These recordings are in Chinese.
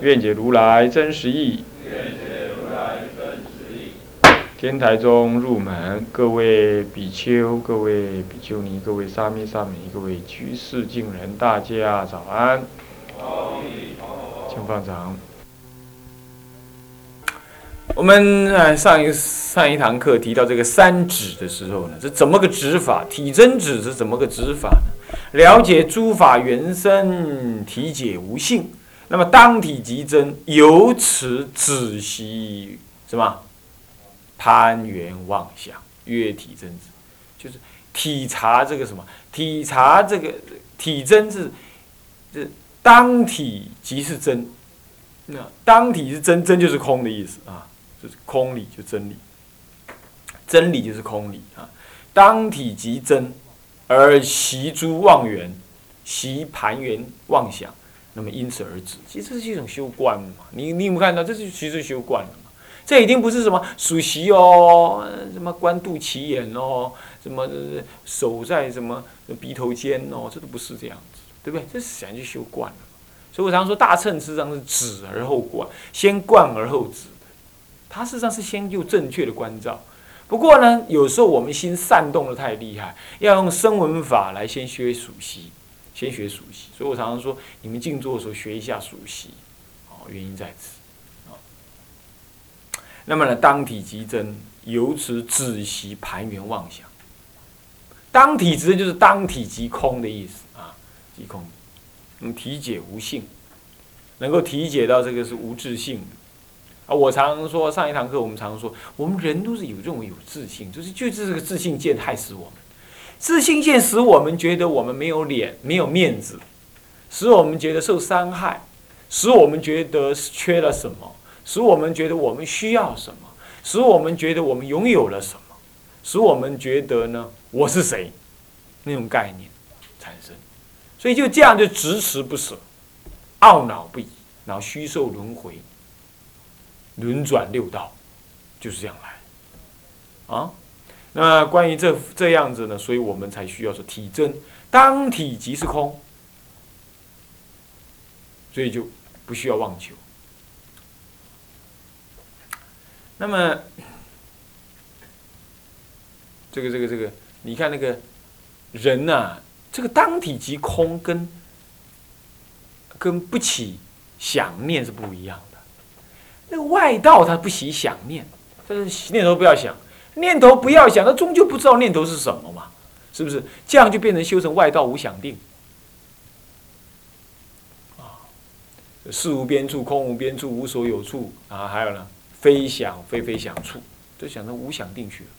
愿解如来真实义。天台中入门，各位比丘、各位比丘尼、各位沙弥、沙弥、各位居士、敬人，大家早安。请放掌。我们呃上一上一堂课提到这个三指的时候呢，这怎么个指法？体真指是怎么个指法呢？了解诸法原生，体解无性。那么当体即真，由此止息什么？攀缘妄想，曰体真子，就是体察这个什么？体察这个体真是，是当体即是真。那当体是真，真就是空的意思啊，就是空理就真理，真理就是空理啊。当体即真，而习诸妄缘，习盘缘妄想。那么因此而止，其实这是一种修观嘛。你你有没有看到？这是其实修观了嘛。这已经不是什么属习哦，什么观肚脐眼哦，什么手在什么鼻头尖哦，这都不是这样子，对不对？这是想去修观了嘛。所以我常说大乘实际上是止而后观，先观而后止的。它事实上是先就正确的关照。不过呢，有时候我们心散动的太厉害，要用声闻法来先学属习。先学熟悉，所以我常常说，你们静坐的时候学一下熟悉，哦，原因在此，那么呢，当体即真，由此止息盘缘妄想。当体即真就是当体即空的意思啊，即空。那么体解无性，能够体解到这个是无自性的啊。我常说上一堂课，我们常说，我们人都是有认为有自信，就是就是这个自信见害死我们。自信见使我们觉得我们没有脸、没有面子，使我们觉得受伤害，使我们觉得缺了什么，使我们觉得我们需要什么，使我们觉得我们拥有了什么，使我们觉得呢我是谁，那种概念产生，所以就这样就执持不舍，懊恼不已，然后虚受轮回，轮转六道，就是这样来，啊。那关于这这样子呢，所以我们才需要说体真，当体即是空，所以就不需要妄求。那么，这个这个这个，你看那个人呐，这个当体即空，跟跟不起想念是不一样的。那个外道他不喜想念，但是念头不要想。念头不要想，他终究不知道念头是什么嘛，是不是？这样就变成修成外道无想定。啊，事无边处，空无边处，无所有处啊，还有呢，非想非非想处，就想成无想定去了。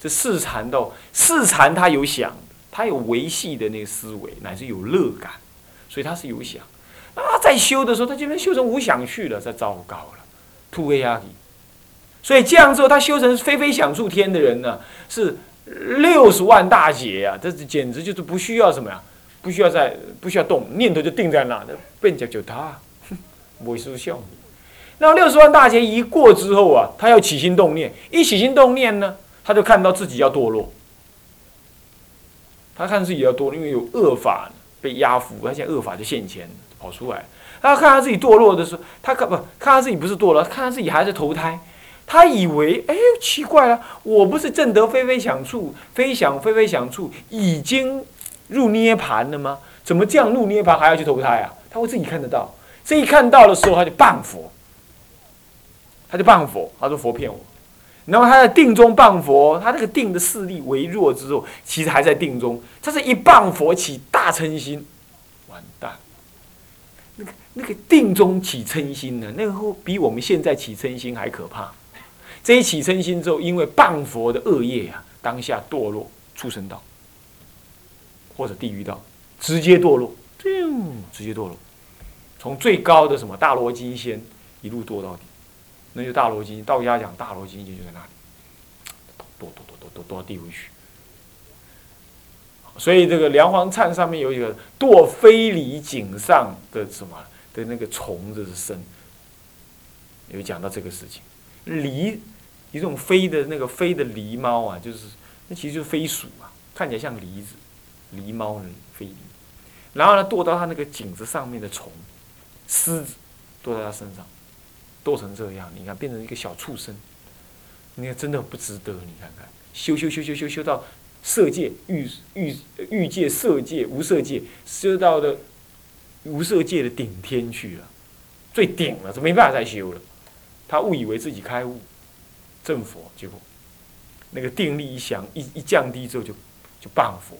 这四禅道，四禅他有想，他有维系的那个思维，乃至有乐感，所以他是有想。啊，在修的时候，他就能修成无想去了，这糟糕了，突黑压力。所以这样之后，他修成飞飞想处天的人呢，是六十万大劫呀！这简直就是不需要什么呀，不需要在不需要动念头就定在那，变脚就他，没失效。那六十万大劫一过之后啊，他要起心动念，一起心动念呢，他就看到自己要堕落。他看自己要堕落，因为有恶法被压服，他现在恶法就现前跑出来。他看他自己堕落的时候，他看不看他自己不是堕落，看他自己还在投胎。他以为，哎，奇怪了，我不是正得非非想处，非想非非想处，已经入涅盘了吗？怎么这样入涅盘还要去投胎啊？他会自己看得到，这一看到的时候，他就谤佛，他就谤佛，他说佛骗我。然后他在定中谤佛，他那个定的势力微弱之后，其实还在定中，他是一谤佛起大嗔心，完蛋。那个那个定中起嗔心呢，那个比我们现在起嗔心还可怕。这一起嗔心之后，因为谤佛的恶业啊，当下堕落畜生道，或者地狱道，直接堕落，直接堕落，从最高的什么大罗金仙一路堕到底，那就大罗金仙，道家讲大罗金仙就在那里，堕堕堕堕堕堕到地狱去。所以这个梁皇忏上面有一个堕非礼井上的什么的那个虫子的生，有讲到这个事情，离一种飞的那个飞的狸猫啊，就是那其实就是飞鼠啊，看起来像狸子，狸猫呢飞狸，然后呢堕到它那个颈子上面的虫，虱子堕到它身上，堕成这样，你看变成一个小畜生，你看真的不值得，你看看修修修修修修到。色界、欲欲欲界、色界、无色界，修到的无色界的顶天去了，最顶了，就没办法再修了。他误以为自己开悟，正佛，结果那个定力一降一一降低之后，就就谤佛。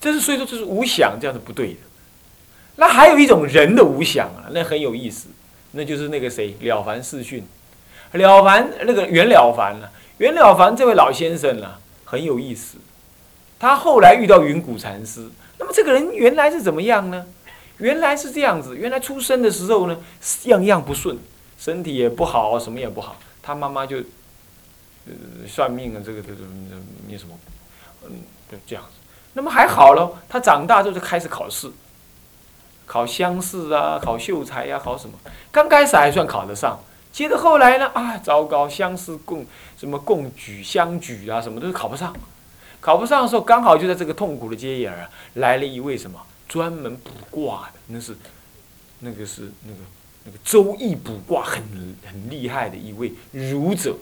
这是所以说这是无想，这样是不对的。那还有一种人的无想啊，那很有意思，那就是那个谁了凡四训，了凡那个袁了凡了。袁了凡这位老先生呢，很有意思。他后来遇到云谷禅师，那么这个人原来是怎么样呢？原来是这样子，原来出生的时候呢，样样不顺，身体也不好，什么也不好。他妈妈就，呃，算命啊，这个这个那什么，嗯，就这样子。那么还好喽，他长大之后就开始考试，考乡试啊，考秀才呀，考什么？刚开始还算考得上。接着后来呢？啊，糟糕！乡试共什么共举相举啊，什么都是考不上。考不上的时候，刚好就在这个痛苦的阶眼啊，来了一位什么专门卜卦的，那是那个是那个那个周易卜卦很很厉害的一位儒者，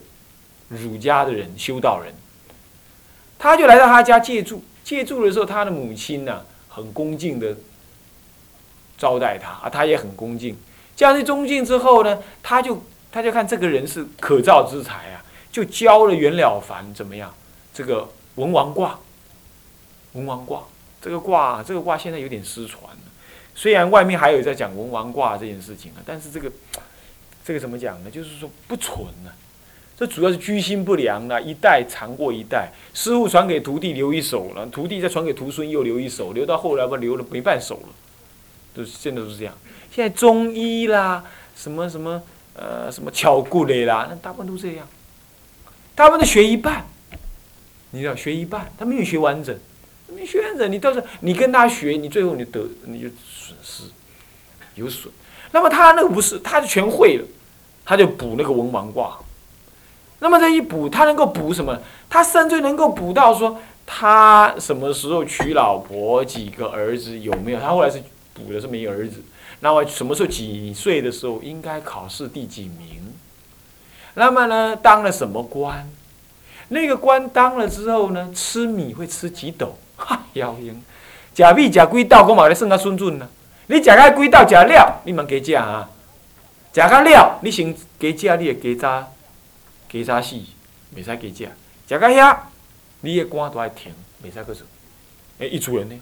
儒家的人修道人。他就来到他家借住，借住的时候，他的母亲呢很恭敬的招待他，啊，他也很恭敬。这样一恭敬之后呢，他就。他就看这个人是可造之才啊，就教了袁了凡怎么样？这个文王卦，文王卦这个卦，这个卦现在有点失传。虽然外面还有在讲文王卦这件事情啊，但是这个这个怎么讲呢？就是说不纯呢。这主要是居心不良啊，一代长过一代，师傅传给徒弟留一手了，徒弟再传给徒孙又留一手，留到后来吧，留了没半手了。都现在都是这样。现在中医啦，什么什么。呃，什么巧骨类啦，那大部分都这样。大部分都学一半，你知道，学一半，他没有学完整，没学完整，你到时候你跟他学，你最后你得你就损失，有损。那么他那个不是，他就全会了，他就补那个文王卦。那么这一补，他能够补什么？他甚至能够补到说他什么时候娶老婆，几个儿子有没有？他后来是补的是没儿子。那么什么时候几岁的时候应该考试第几名？那么呢，当了什么官？那个官当了之后呢，吃米会吃几斗？哈，妖精！假米假几斗，我嘛来算较顺准呢。你食到几斗食了，你蛮加食啊。食到了，你先加食，你会加早加早死，袂使加食。食到遐，你的肝都爱停，袂使搁做。诶，一主人呢？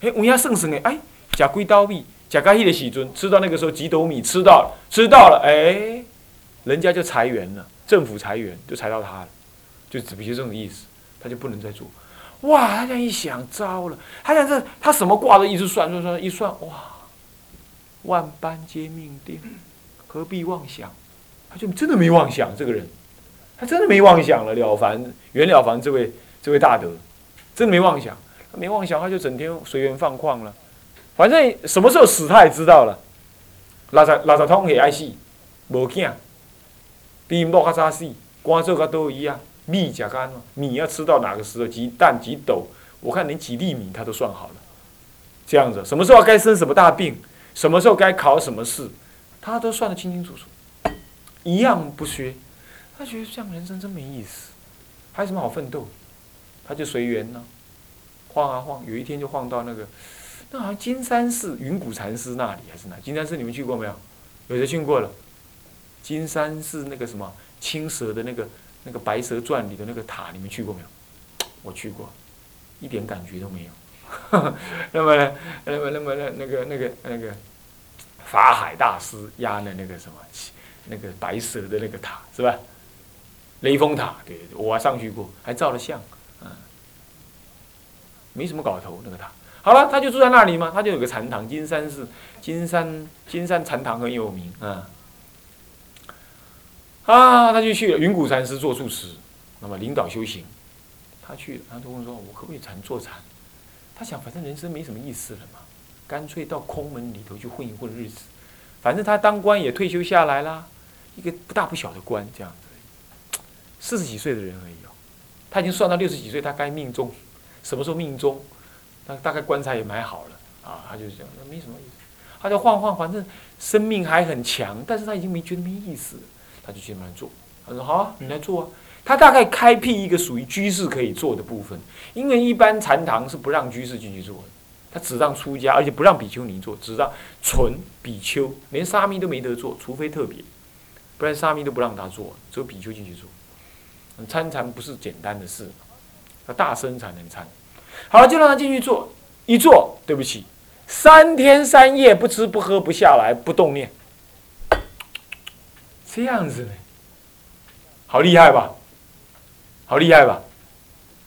诶，有影算算的，哎，食几斗米？贾家义的喜尊吃到那个时候几斗米吃到了，吃到了，哎，人家就裁员了，政府裁员就裁到他了，就只比如这种意思，他就不能再做。哇，他这样一想，糟了，他想这他什么卦都一直算算算，一算哇，万般皆命定，何必妄想？他就真的没妄想，这个人，他真的没妄想了。了凡袁了凡这位这位大德，真的没妄想，他没妄想，他就整天随缘放旷了。反正什么时候死他也知道了，六十六十通也爱死，无惊，比木较早死，官做较多一样，米食干嘛？米要吃到哪个时候？几担几斗？我看连几粒米他都算好了，这样子，什么时候该生什么大病，什么时候该考什么试，他都算得清清楚楚，一样不缺。他觉得这样人生真没意思，还有什么好奋斗？他就随缘呢，晃啊晃，有一天就晃到那个。那好像金山寺云谷禅师那里还是哪？金山寺你们去过没有？有的去过了。金山寺那个什么青蛇的那个那个《白蛇传》里的那个塔，你们去过没有？我去过，一点感觉都没有。那么呢？那么那么那那个那个那个法海大师压的那个什么那个白蛇的那个塔是吧？雷峰塔，对，我上去过，还照了相。没什么搞头那个塔。好了，他就住在那里嘛，他就有个禅堂，金山寺，金山金山禅堂很有名啊。啊，他就去，云谷禅师做住持，那么领导修行，他去了，他就问说：“我可不可以禅坐禅？”他想，反正人生没什么意思了嘛，干脆到空门里头去混一混日子。反正他当官也退休下来啦，一个不大不小的官这样子，四十几岁的人而已哦。他已经算到六十几岁，他该命中，什么时候命中？他大概棺材也买好了啊，他就是这样，那没什么意思。他就晃晃，反正生命还很强，但是他已经没觉得没意思。他就去那做，他说：“好啊，你来做啊。”他大概开辟一个属于居士可以做的部分，因为一般禅堂是不让居士进去做的，他只让出家，而且不让比丘尼做，只让纯比丘，连沙弥都没得做，除非特别，不然沙弥都不让他做，只有比丘进去做。参禅不是简单的事，要大声才能参。好了，就让他进去做，一做，对不起，三天三夜不吃不喝不下来不动念。这样子呢，好厉害吧？好厉害吧？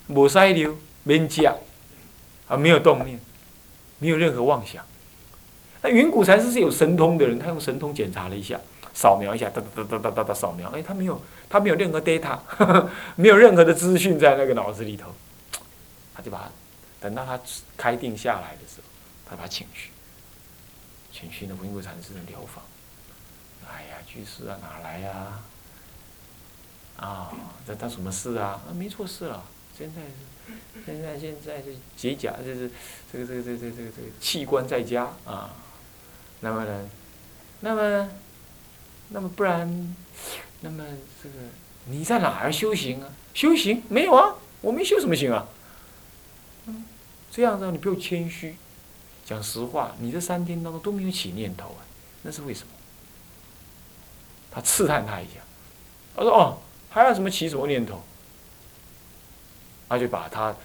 无塞流，免加，啊，没有动念，没有任何妄想。那云谷禅师是有神通的人，他用神通检查了一下，扫描一下，哒哒哒哒哒哒哒扫描，哎，他没有，他没有任何 data，没有任何的资讯在那个脑子里头，他就把他等到他开定下来的时候，他把他请去，请去那云谷禅师的疗法。哎呀，居士啊，哪来呀？啊，这他什么事啊？啊，没错事了。现在是，现在现在是解甲，就是这个这个这个这个这个器官在家啊。那么呢，那么，那么不然，那么这个你在哪儿修行啊？修行没有啊？我没修什么行啊？嗯，这样子你不用谦虚，讲实话，你这三天当中都没有起念头啊，那是为什么？他刺探他一下，他说：“哦，还有什么起什么念头？”他就把他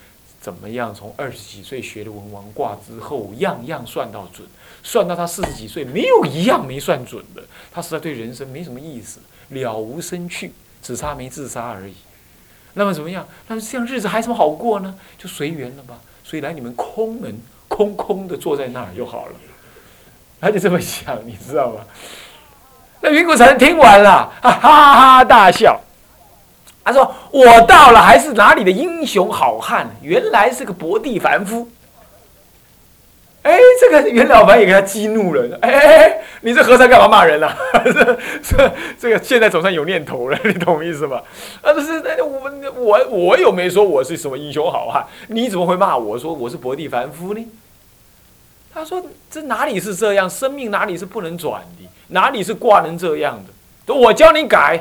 怎么样从二十几岁学了文王卦之后，样样算到准，算到他四十几岁没有一样没算准的。他实在对人生没什么意思，了无生趣，只差没自杀而已。那么怎么样？那么这样日子还什么好过呢？就随缘了吧。所以来你们空门，空空的坐在那儿就好了。他就这么想，你知道吗？那云谷禅听完了，哈哈哈大笑。他说：“我到了，还是哪里的英雄好汉？原来是个薄地凡夫。”哎，这个袁了凡也给他激怒了。哎，你这和尚干嘛骂人啊？这这这个现在总算有念头了，你懂意思吧？啊，不是，那我我我又没说我是什么英雄好汉，你怎么会骂我说我是薄地凡夫呢？他说：“这哪里是这样？生命哪里是不能转的？”哪里是卦能这样的？我教你改。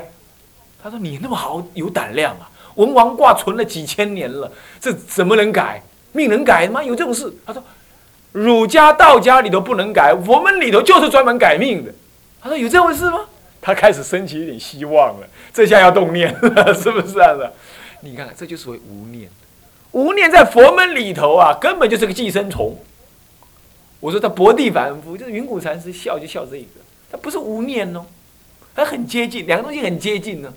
他说：“你那么好，有胆量啊！文王卦存了几千年了，这怎么能改？命能改吗？有这种事？”他说：“儒家、道家里头不能改，我们里头就是专门改命的。”他说：“有这回事吗？”他开始升起一点希望了。这下要动念了，是不是啊？你看，这就是为无念。无念在佛门里头啊，根本就是个寄生虫。我说他薄地凡夫，就是云谷禅师笑就笑这一个。他不是无念哦，他很接近，两个东西很接近呢。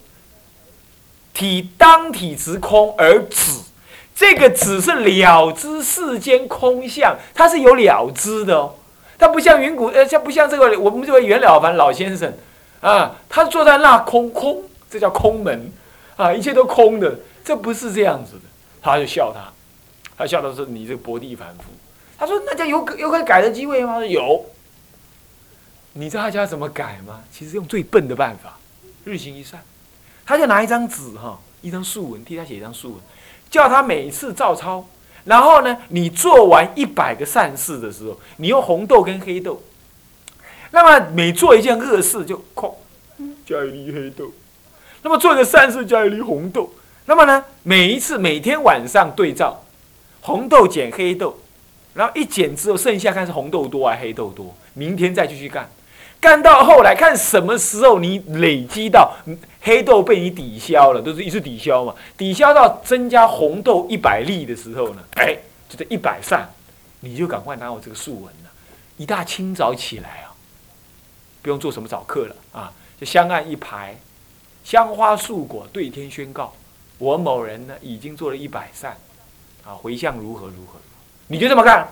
体当体之空而止，这个止是了知世间空相，它是有了知的哦。它不像云谷，呃，像不像这个我们这位袁了凡老先生啊，他坐在那空空，这叫空门啊，一切都空的，这不是这样子的。他就笑他，他笑的是你这个薄地凡夫。他说：“那家有有可以改的机会吗？”有。你知道他家怎么改吗？其实用最笨的办法，日行一善。他就拿一张纸哈，一张素文，替他写一张素文，叫他每次照抄。然后呢，你做完一百个善事的时候，你用红豆跟黑豆。那么每做一件恶事就哐，加一粒黑豆。那么做一个善事加一粒红豆。那么呢，每一次每天晚上对照，红豆减黑豆，然后一减之后剩下看是红豆多还是黑豆多，明天再继续干。干到后来，看什么时候你累积到黑豆被你抵消了，都是一次抵消嘛。抵消到增加红豆一百粒的时候呢，哎，就这一百扇，你就赶快拿我这个素文了。一大清早起来啊，不用做什么早课了啊，就香案一排，香花素果对天宣告，我某人呢已经做了一百扇，啊，回向如何如何。你就这么干。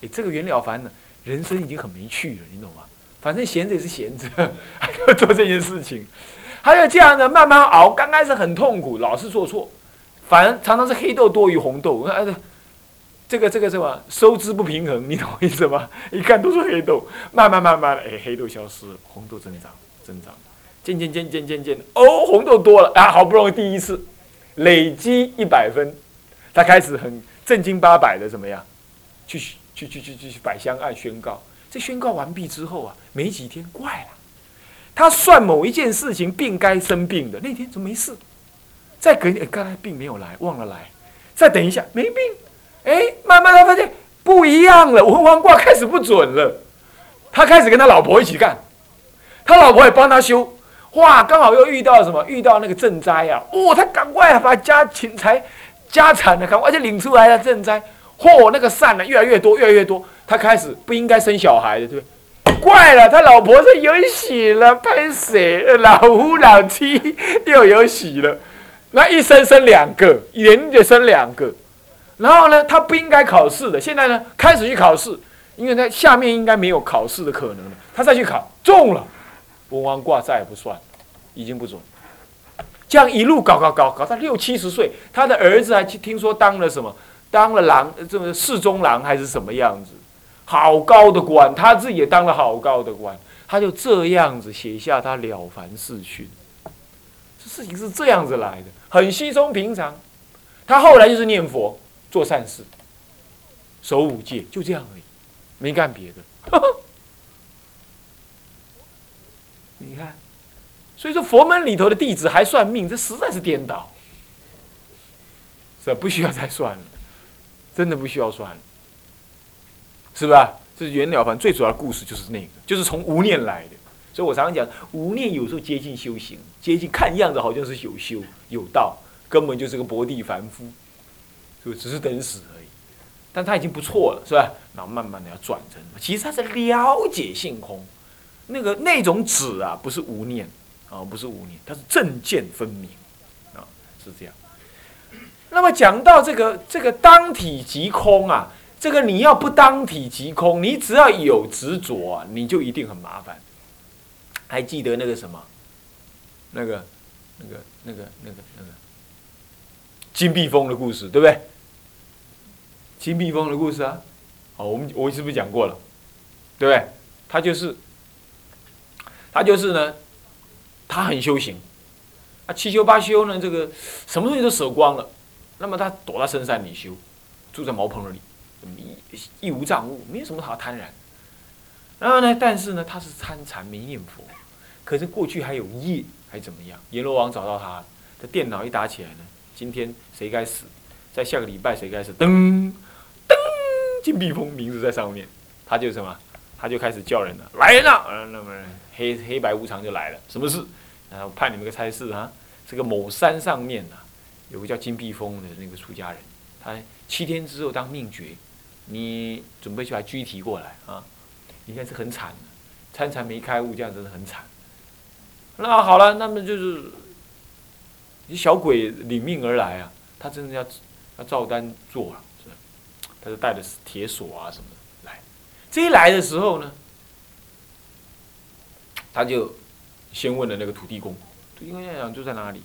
哎，这个袁了凡呢，人生已经很没趣了，你懂吗？反正闲着也是闲着，还要做这件事情，还有这样的慢慢熬，刚开始很痛苦，老是做错，反正常常是黑豆多于红豆。我看，这个这个什么收支不平衡，你懂我意思吗？一看都是黑豆，慢慢慢慢的，哎，黑豆消失，红豆增长增长，渐渐渐渐渐渐，哦，红豆多了啊，好不容易第一次累积一百分，他开始很正经八百的怎么样，去去去去去去百香案宣告。这宣告完毕之后啊，没几天怪了，他算某一件事情病该生病的那天怎么没事？再隔天刚才病没有来，忘了来，再等一下没病，哎，慢慢的发现不一样了，文王卦开始不准了，他开始跟他老婆一起干，他老婆也帮他修，哇，刚好又遇到什么？遇到那个赈灾啊，哦，他赶快把家钱财、家产的赶快就领出来了赈灾。嚯，那个善呢越来越多，越来越多。他开始不应该生小孩的，对不对？怪了，他老婆是有喜了，拍谁？老夫老妻又有喜了。那一生生两个，连着生两个。然后呢，他不应该考试的，现在呢开始去考试，因为他下面应该没有考试的可能了。他再去考，中了，文王卦再也不算，已经不准。这样一路搞搞搞搞到六七十岁，他的儿子还去听说当了什么？当了郎，这个侍中郎还是什么样子？好高的官，他自己也当了好高的官。他就这样子写下他了凡四训。这事情是这样子来的，很稀松平常。他后来就是念佛、做善事、守五戒，就这样而已，没干别的。你看，所以说佛门里头的弟子还算命，这实在是颠倒，这不需要再算了。真的不需要算，是吧？这是袁了凡最主要的故事，就是那个，就是从无念来的。所以我常常讲，无念有时候接近修行，接近看样子好像是有修有道，根本就是个薄地凡夫，就只是等死而已。但他已经不错了，是吧？然后慢慢的要转成，其实他是了解性空，那个那种止啊，不是无念啊，不是无念，他是正见分明啊，是这样。那么讲到这个这个当体即空啊，这个你要不当体即空，你只要有执着，你就一定很麻烦。还记得那个什么，那个那个那个那个那个金碧峰的故事，对不对？金碧峰的故事啊，哦，我们我是不是讲过了？对不对？他就是他就是呢，他很修行啊，七修八修呢，这个什么东西都舍光了。那么他躲到深山里修，住在茅棚里，一一无障物，没有什么好贪然。然后呢，但是呢，他是参禅没念佛，可是过去还有业，还怎么样？阎罗王找到他，这电脑一打起来呢，今天谁该死？在下个礼拜谁该死？噔噔，金碧峰名字在上面，他就什么？他就开始叫人了，来人了！那么黑黑白无常就来了，什么事？然后派你们个差事啊，这个某山上面啊。有个叫金碧峰的那个出家人，他七天之后当命绝，你准备去把拘提过来啊？应该是很惨的，参禅没开悟，这样真的很惨。那好了，那么就是你小鬼领命而来啊，他真的要要照单做了，是？他就带着铁锁啊什么的来。这一来的时候呢，他就先问了那个土地公，土地公讲就在哪里？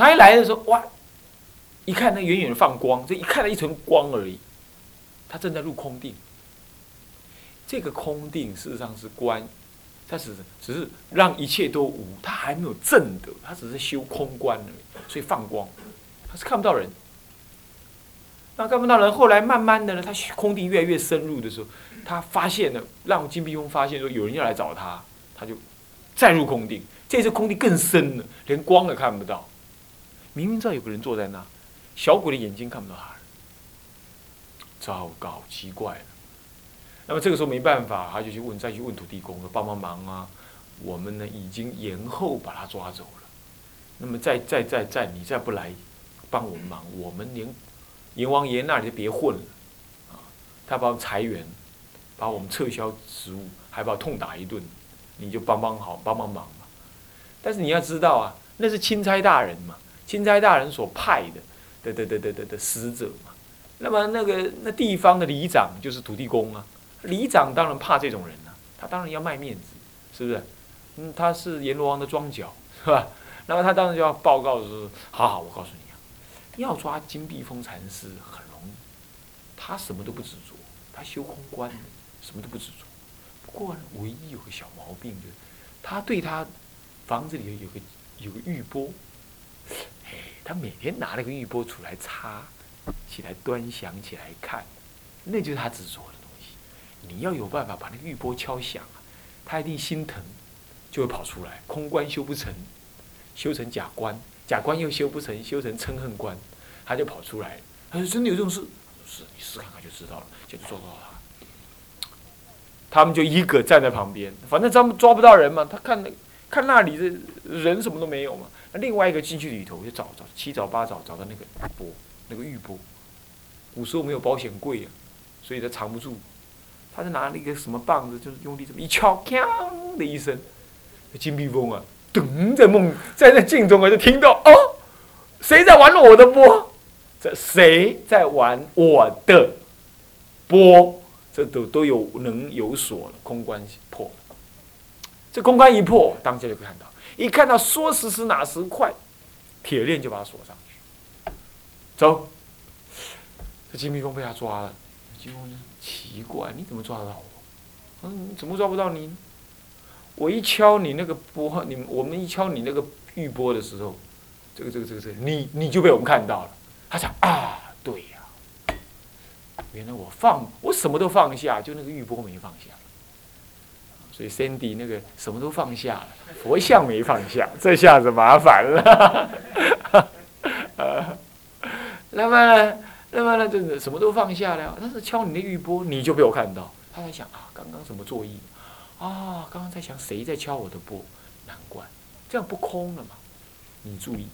他一来的时候，哇！一看那远远放光，这一看到一层光而已。他正在入空定。这个空定事实上是观，他只是只是让一切都无，他还没有正得，他只是修空观而已。所以放光，他是看不到人。那看不到人，后来慢慢的呢，他空定越来越深入的时候，他发现了，让金碧峰发现说有人要来找他，他就再入空定。这次空定更深了，连光都看不到。明明知道有个人坐在那，小鬼的眼睛看不到他。糟糕，奇怪了。那么这个时候没办法，他就去问，再去问土地公说：“帮帮忙啊！我们呢已经延后把他抓走了。那么再再再再，你再不来帮我们忙，我们连阎王爷那里就别混了啊！他把我裁员，把我们撤销职务，还把我痛打一顿，你就帮帮好，帮帮忙嘛。但是你要知道啊，那是钦差大人嘛。钦差大人所派的的的的的的的使者嘛，那么那个那地方的里长就是土地公啊，里长当然怕这种人啊，他当然要卖面子，是不是？嗯，他是阎罗王的庄脚，是吧？那么他当然就要报告说：好好，我告诉你啊，要抓金碧峰禅师很容易，他什么都不执着，他修空观，什么都不执着。不过呢，唯一有个小毛病就是，他对他房子里有个有个玉钵，他每天拿那个玉钵出来擦，起来端详起来看，那就是他执着的东西。你要有办法把那个玉钵敲响，他一定心疼，就会跑出来。空观修不成，修成假观，假观又修不成，修成嗔恨观，他就跑出来。他说：“真的有这种事？是，你试看看就知道了，就做到了。”他们就一个站在旁边，反正他们抓不到人嘛。他看那看那里的人什么都没有嘛。那另外一个进去里头就找找七找八找找到那个钵，那个玉钵。古时候没有保险柜啊，所以他藏不住。他就拿了一个什么棒子，就是用力这么一敲，锵的一声，金碧峰啊，噔在梦在那镜中啊，就听到哦，谁在玩我的钵？这谁在玩我的钵？这都都有能有所了，空关破了。这空关一破，当下就可以看到，一看到说时迟那时快，铁链就把他锁上去。走，这金蜜蜂被他抓了。金蜜蜂奇怪，你怎么抓得到我？嗯，怎么抓不到你？我一敲你那个波，你我们一敲你那个玉波的时候，这个这个这个这个，你你就被我们看到了。他想啊，对呀。原来我放我什么都放下，就那个玉波没放下，所以 Cindy 那个什么都放下了，佛像没放下，这下子麻烦了。那么那么呢，真的什么都放下了，但是敲你的玉波，你就被我看到。他在想啊，刚刚什么作意？啊，刚刚在想谁在敲我的波？难怪这样不空了嘛。你注意，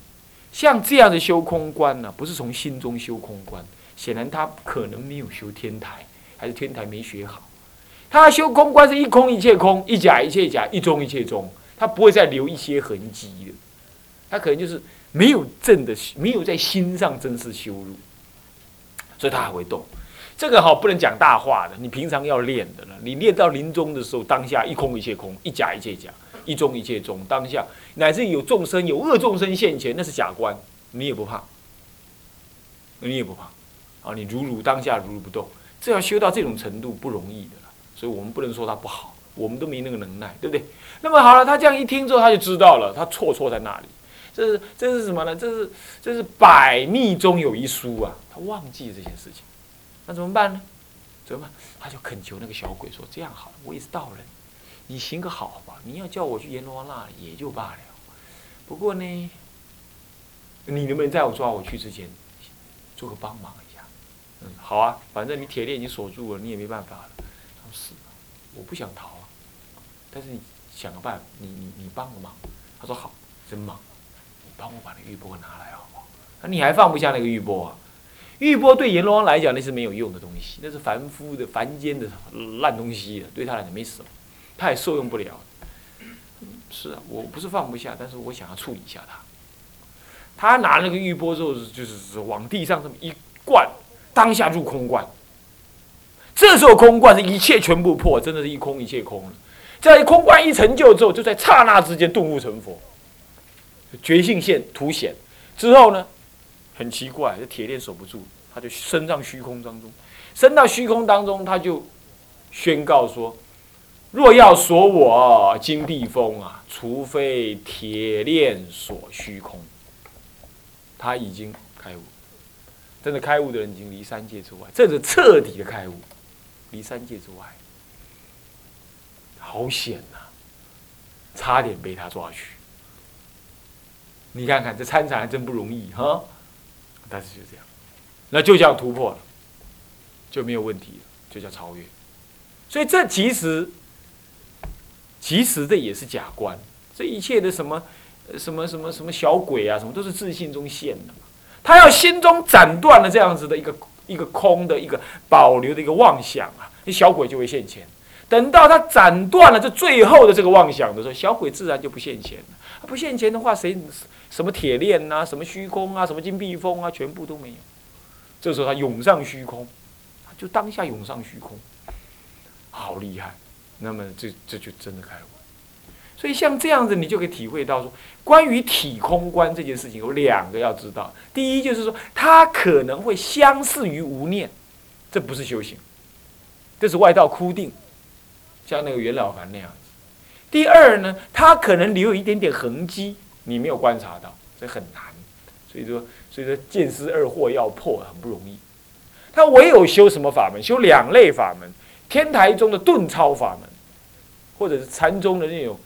像这样的修空观呢，不是从心中修空观。显然他可能没有修天台，还是天台没学好。他修空观是一空一切空，一假一切假，一中一切中，他不会再留一些痕迹的。他可能就是没有正的，没有在心上真是修入，所以他还会动。这个哈不能讲大话的，你平常要练的了。你练到临终的时候，当下一空一切空，一假一切假，一中一切中，当下乃至有众生有恶众生现前，那是假观，你也不怕，你也不怕。啊，你如如当下如如不动，这要修到这种程度不容易的了，所以我们不能说他不好，我们都没那个能耐，对不对？那么好了，他这样一听之后，他就知道了，他错错在那里，这是这是什么呢？这是这是百密中有一疏啊，他忘记这件事情，那怎么办呢？怎么办？他就恳求那个小鬼说：“这样好了，我也是道人，你行个好吧，你要叫我去阎罗王那里也就罢了，不过呢，你能不能在我抓我去之前做个帮忙一下？”嗯，好啊，反正你铁链已经锁住了，你也没办法了。是，我不想逃啊，但是你想个办法，你你你帮个忙。他说好，真忙，你帮我把那玉钵拿来好不好？那你还放不下那个玉钵啊？玉钵对阎罗王来讲那是没有用的东西，那是凡夫的凡间的烂东西，对他来讲没什么，他也受用不了。是啊，我不是放不下，但是我想要处理一下他。他拿那个玉钵之后，就是往地上这么一灌。当下入空罐，这时候空观是一切全部破，真的是一空一切空了。在空观一成就之后，就在刹那之间顿悟成佛，觉性现凸显之后呢，很奇怪，这铁链守不住，他就升上虚空当中，升到虚空当中，他就宣告说：若要锁我金碧峰啊，除非铁链锁虚空。他已经开悟。真的开悟的人已经离三界之外，这是彻底的开悟，离三界之外，好险呐！差点被他抓去。你看看这参禅还真不容易哈，但是就这样，那就这样突破了，就没有问题了，就叫超越。所以这其实，其实这也是假观，这一切的什么什么什么什么小鬼啊，什么都是自信中现的。他要心中斩断了这样子的一个一个空的一个保留的一个妄想啊，那小鬼就会现前。等到他斩断了这最后的这个妄想的时候，小鬼自然就不现前了。不现前的话，谁什么铁链呐，什么虚空啊，什么金碧峰啊，全部都没有。这时候他涌上虚空，就当下涌上虚空，好厉害。那么这这就真的开悟。所以像这样子，你就可以体会到说，关于体空观这件事情有两个要知道。第一就是说，它可能会相似于无念，这不是修行，这是外道枯定，像那个袁老凡那样子。第二呢，它可能留有一点点痕迹，你没有观察到，这很难。所以说，所以说见思二惑要破很不容易。他唯有修什么法门？修两类法门：天台中的顿超法门，或者是禅宗的那种。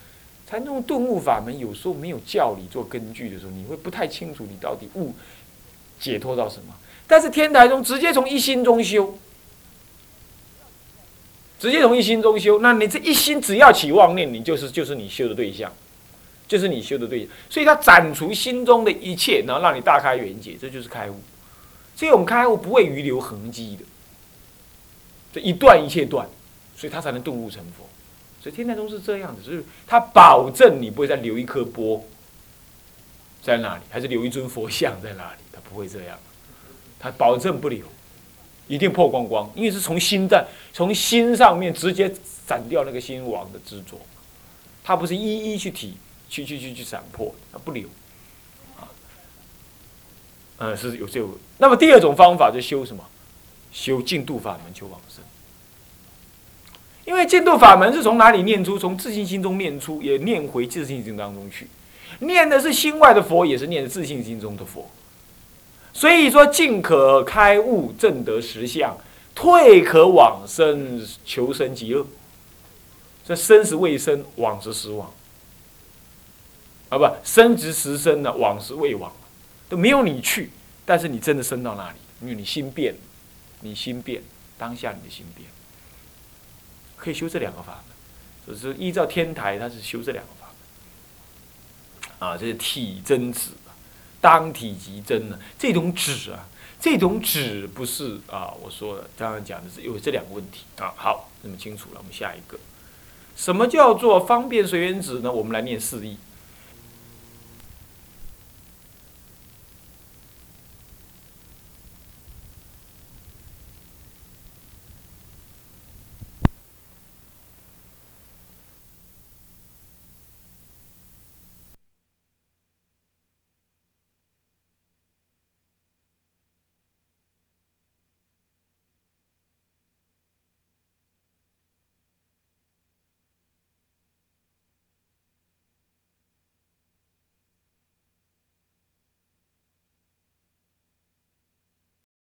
禅宗顿悟法门有时候没有教理做根据的时候，你会不太清楚你到底悟解脱到什么。但是天台宗直接从一心中修，直接从一心中修，那你这一心只要起妄念，你就是就是你修的对象，就是你修的对象。所以他斩除心中的一切，然后让你大开圆解，这就是开悟。所以我们开悟不会遗留痕迹的，这一断一切断，所以他才能顿悟成佛。所以天台宗是这样子，就是他保证你不会再留一颗波在那里，还是留一尊佛像在那里，他不会这样，他保证不留，一定破光光，因为是从心在从心上面直接斩掉那个心王的执着，他不是一一去体去去去去斩破，他不留，啊，嗯，是有这个。那么第二种方法就修什么？修净度法门求往生。因为净土法门是从哪里念出？从自信心中念出，也念回自信心当中去。念的是心外的佛，也是念自信心中的佛。所以说，进可开悟正得实相，退可往生求生极乐。这生时未生，往时实往。啊，不，生值时生呢，往时未往，都没有你去。但是你真的生到那里，因为你心变了，你心变，当下你的心变。可以修这两个法门，就是依照天台，它是修这两个法门。啊，这是体真止，当体即真呢。这种止啊，这种止不是啊，我说的刚刚讲的是有这两个问题啊。好，那么清楚了，我们下一个，什么叫做方便随缘止呢？我们来念四义。